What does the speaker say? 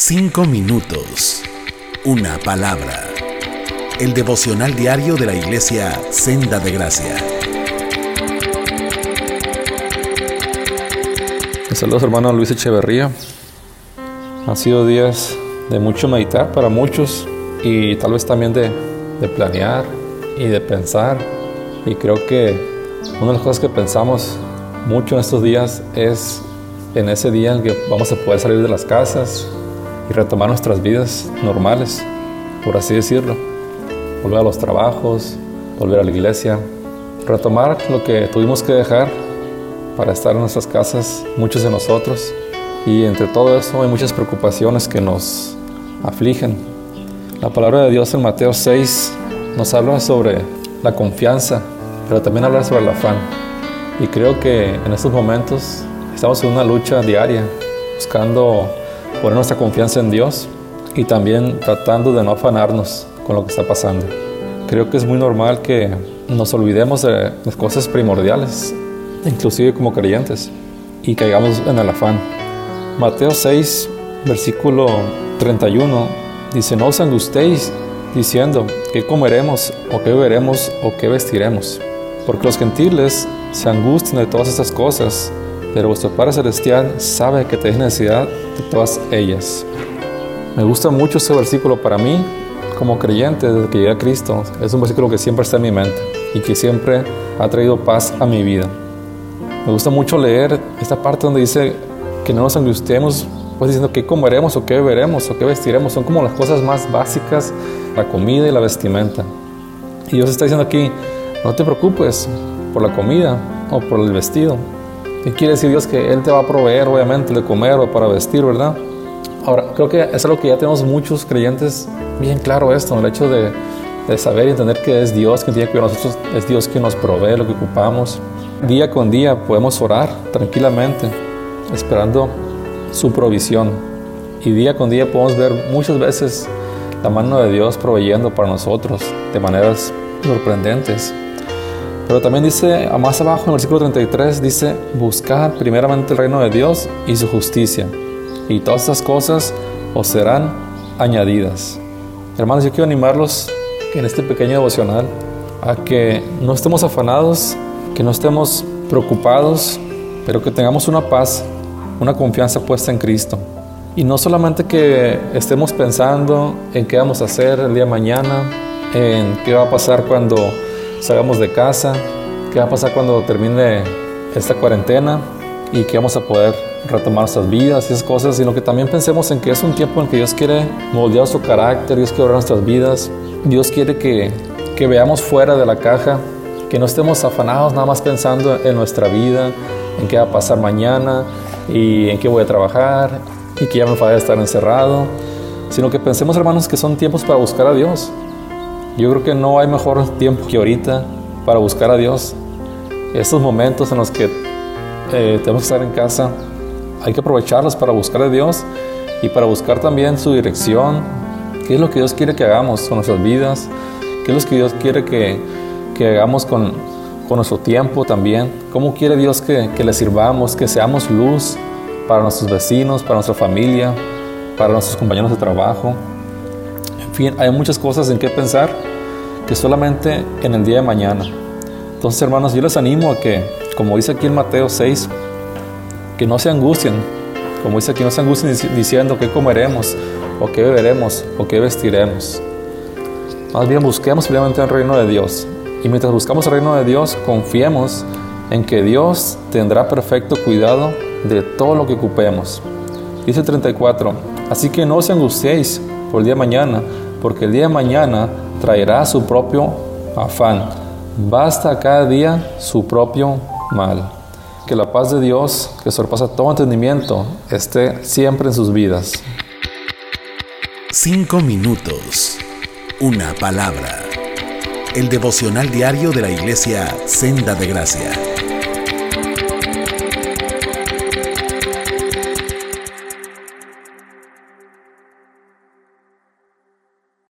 Cinco minutos. Una palabra. El devocional diario de la iglesia Senda de Gracia. Saludos hermano Luis Echeverría. Han sido días de mucho meditar para muchos y tal vez también de, de planear y de pensar. Y creo que una de las cosas que pensamos mucho en estos días es en ese día en que vamos a poder salir de las casas y retomar nuestras vidas normales, por así decirlo. Volver a los trabajos, volver a la iglesia, retomar lo que tuvimos que dejar para estar en nuestras casas, muchos de nosotros. Y entre todo eso hay muchas preocupaciones que nos afligen. La palabra de Dios en Mateo 6 nos habla sobre la confianza, pero también habla sobre el afán. Y creo que en estos momentos Estamos en una lucha diaria, buscando poner nuestra confianza en Dios y también tratando de no afanarnos con lo que está pasando. Creo que es muy normal que nos olvidemos de las cosas primordiales, inclusive como creyentes, y caigamos en el afán. Mateo 6, versículo 31, dice, no os angustéis diciendo, ¿qué comeremos o qué beberemos o qué vestiremos? Porque los gentiles se angustian de todas estas cosas pero vuestro Padre Celestial sabe que tenéis necesidad de todas ellas. Me gusta mucho ese versículo para mí, como creyente desde que llegué a Cristo. Es un versículo que siempre está en mi mente y que siempre ha traído paz a mi vida. Me gusta mucho leer esta parte donde dice que no nos angustiemos, pues diciendo qué comeremos o qué beberemos o qué vestiremos. Son como las cosas más básicas, la comida y la vestimenta. Y Dios está diciendo aquí, no te preocupes por la comida o por el vestido, ¿Qué quiere decir Dios? Que Él te va a proveer, obviamente, de comer o para vestir, ¿verdad? Ahora, creo que es algo que ya tenemos muchos creyentes bien claro esto, el hecho de, de saber y entender que es Dios quien tiene que nosotros, es Dios quien nos provee lo que ocupamos. Día con día podemos orar tranquilamente, esperando su provisión. Y día con día podemos ver muchas veces la mano de Dios proveyendo para nosotros de maneras sorprendentes. Pero también dice, más abajo en el versículo 33, dice, buscar primeramente el reino de Dios y su justicia, y todas estas cosas os serán añadidas. Hermanos, yo quiero animarlos en este pequeño devocional a que no estemos afanados, que no estemos preocupados, pero que tengamos una paz, una confianza puesta en Cristo. Y no solamente que estemos pensando en qué vamos a hacer el día mañana, en qué va a pasar cuando salgamos de casa, qué va a pasar cuando termine esta cuarentena y que vamos a poder retomar nuestras vidas y esas cosas, sino que también pensemos en que es un tiempo en que Dios quiere moldear su carácter, Dios quiere obrar nuestras vidas, Dios quiere que, que veamos fuera de la caja, que no estemos afanados nada más pensando en nuestra vida, en qué va a pasar mañana y en qué voy a trabajar y que ya me a estar encerrado, sino que pensemos hermanos que son tiempos para buscar a Dios, yo creo que no hay mejor tiempo que ahorita para buscar a Dios. Estos momentos en los que eh, tenemos que estar en casa, hay que aprovecharlos para buscar a Dios y para buscar también su dirección. ¿Qué es lo que Dios quiere que hagamos con nuestras vidas? ¿Qué es lo que Dios quiere que, que hagamos con, con, nuestro tiempo también? ¿Cómo quiere Dios que, que le sirvamos, que seamos luz para nuestros vecinos, para nuestra familia, para nuestros compañeros de trabajo? En fin, hay muchas cosas en qué pensar que solamente en el día de mañana. Entonces, hermanos, yo les animo a que, como dice aquí en Mateo 6, que no se angustien, como dice aquí, no se angustien diciendo qué comeremos, o qué beberemos, o qué vestiremos. Más bien busquemos primeramente el reino de Dios. Y mientras buscamos el reino de Dios, confiemos en que Dios tendrá perfecto cuidado de todo lo que ocupemos. Dice 34, así que no se angustiéis por el día de mañana, porque el día de mañana traerá su propio afán. Basta cada día su propio mal. Que la paz de Dios, que sorpasa todo entendimiento, esté siempre en sus vidas. Cinco minutos. Una palabra. El devocional diario de la iglesia Senda de Gracia.